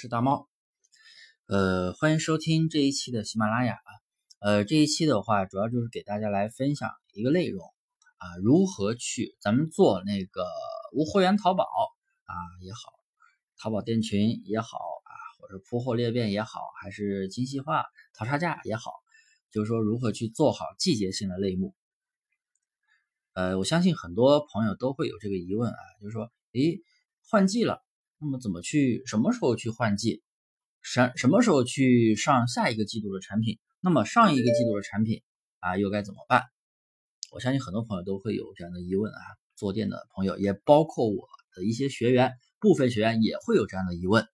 是大猫，呃，欢迎收听这一期的喜马拉雅。呃，这一期的话，主要就是给大家来分享一个内容啊，如何去咱们做那个无货源淘宝啊也好，淘宝店群也好啊，或者铺货裂变也好，还是精细化淘差价也好，就是说如何去做好季节性的类目。呃，我相信很多朋友都会有这个疑问啊，就是说，诶，换季了。那么怎么去？什么时候去换季？什什么时候去上下一个季度的产品？那么上一个季度的产品啊，又该怎么办？我相信很多朋友都会有这样的疑问啊。做店的朋友，也包括我的一些学员，部分学员也会有这样的疑问。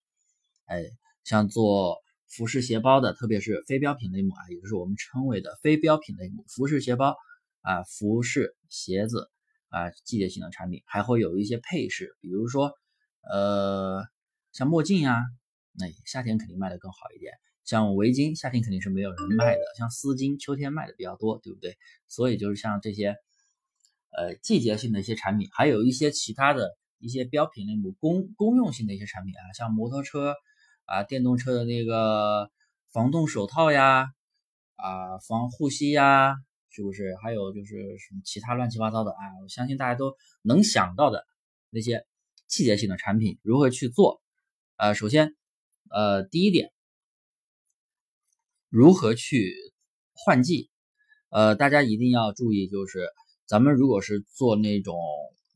哎，像做服饰鞋包的，特别是非标品类目啊，也就是我们称为的非标品类目，服饰鞋包啊，服饰鞋子啊，季节性的产品，还会有一些配饰，比如说。呃，像墨镜呀，那夏天肯定卖的更好一点。像围巾，夏天肯定是没有人卖的。像丝巾，秋天卖的比较多，对不对？所以就是像这些，呃，季节性的一些产品，还有一些其他的一些标品类目、公公用性的一些产品啊，像摩托车啊、电动车的那个防冻手套呀，啊，防护膝呀，是不是？还有就是什么其他乱七八糟的啊？我相信大家都能想到的那些。季节性的产品如何去做？呃，首先，呃，第一点，如何去换季？呃，大家一定要注意，就是咱们如果是做那种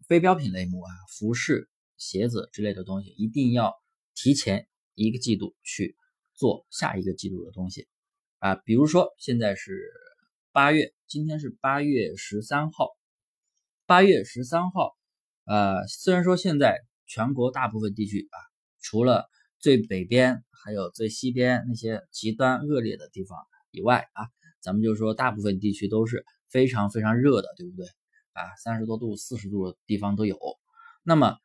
非标品类目啊，服饰、鞋子之类的东西，一定要提前一个季度去做下一个季度的东西啊。比如说，现在是八月，今天是八月十三号，八月十三号。呃，虽然说现在全国大部分地区啊，除了最北边还有最西边那些极端恶劣的地方以外啊，咱们就说大部分地区都是非常非常热的，对不对？啊，三十多度、四十度的地方都有。那么，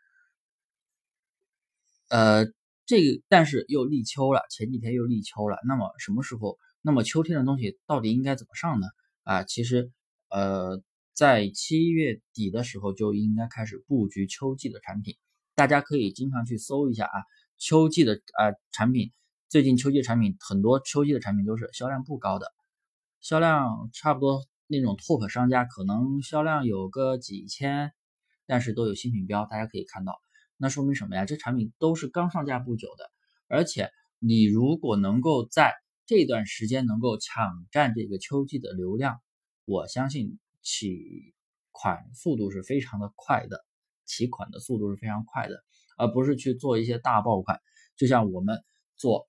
呃，这个但是又立秋了，前几天又立秋了。那么什么时候？那么秋天的东西到底应该怎么上呢？啊，其实，呃。在七月底的时候就应该开始布局秋季的产品，大家可以经常去搜一下啊，秋季的啊产品，最近秋季产品很多，秋季的产品都是销量不高的，销量差不多那种 top 商家可能销量有个几千，但是都有新品标，大家可以看到，那说明什么呀？这产品都是刚上架不久的，而且你如果能够在这段时间能够抢占这个秋季的流量，我相信。起款速度是非常的快的，起款的速度是非常快的，而不是去做一些大爆款。就像我们做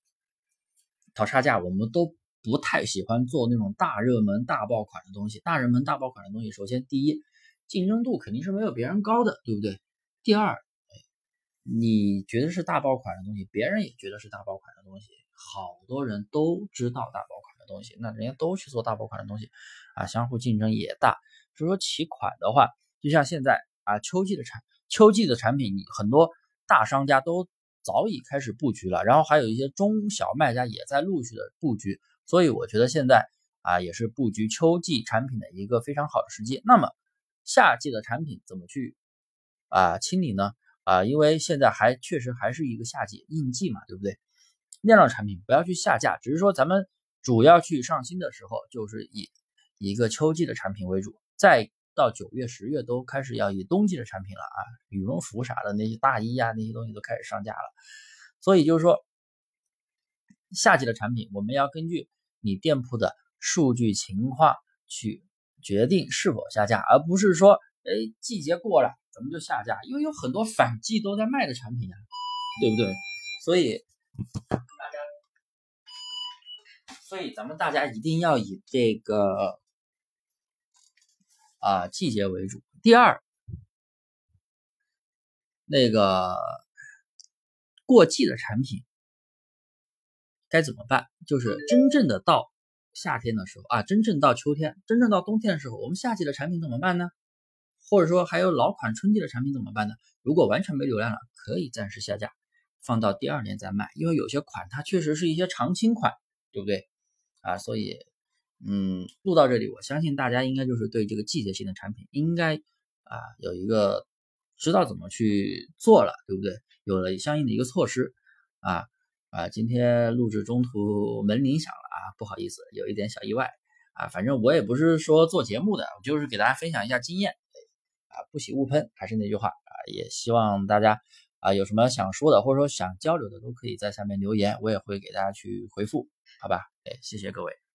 淘差价，我们都不太喜欢做那种大热门、大爆款的东西。大热门、大爆款的东西，首先第一，竞争度肯定是没有别人高的，对不对？第二，你觉得是大爆款的东西，别人也觉得是大爆款的东西，好多人都知道大爆款。东西，那人家都去做大爆款的东西，啊，相互竞争也大。所以说起款的话，就像现在啊，秋季的产秋季的产品，你很多大商家都早已开始布局了，然后还有一些中小卖家也在陆续的布局。所以我觉得现在啊，也是布局秋季产品的一个非常好的时机。那么夏季的产品怎么去啊清理呢？啊，因为现在还确实还是一个夏季应季嘛，对不对？量产产品不要去下架，只是说咱们。主要去上新的时候，就是以一个秋季的产品为主，再到九月、十月都开始要以冬季的产品了啊，羽绒服啥的那些大衣呀那些东西都开始上架了。所以就是说，夏季的产品我们要根据你店铺的数据情况去决定是否下架，而不是说，哎，季节过了咱们就下架，因为有很多反季都在卖的产品呀，对不对？所以。所以咱们大家一定要以这个啊季节为主。第二，那个过季的产品该怎么办？就是真正的到夏天的时候啊，真正到秋天，真正到冬天的时候，我们夏季的产品怎么办呢？或者说还有老款春季的产品怎么办呢？如果完全没流量了，可以暂时下架，放到第二年再卖，因为有些款它确实是一些常青款，对不对？啊，所以，嗯，录到这里，我相信大家应该就是对这个季节性的产品应该啊有一个知道怎么去做了，对不对？有了相应的一个措施，啊啊，今天录制中途门铃响了啊，不好意思，有一点小意外啊。反正我也不是说做节目的，我就是给大家分享一下经验啊，不喜勿喷，还是那句话啊，也希望大家啊有什么想说的或者说想交流的，都可以在下面留言，我也会给大家去回复，好吧？哎，谢谢各位。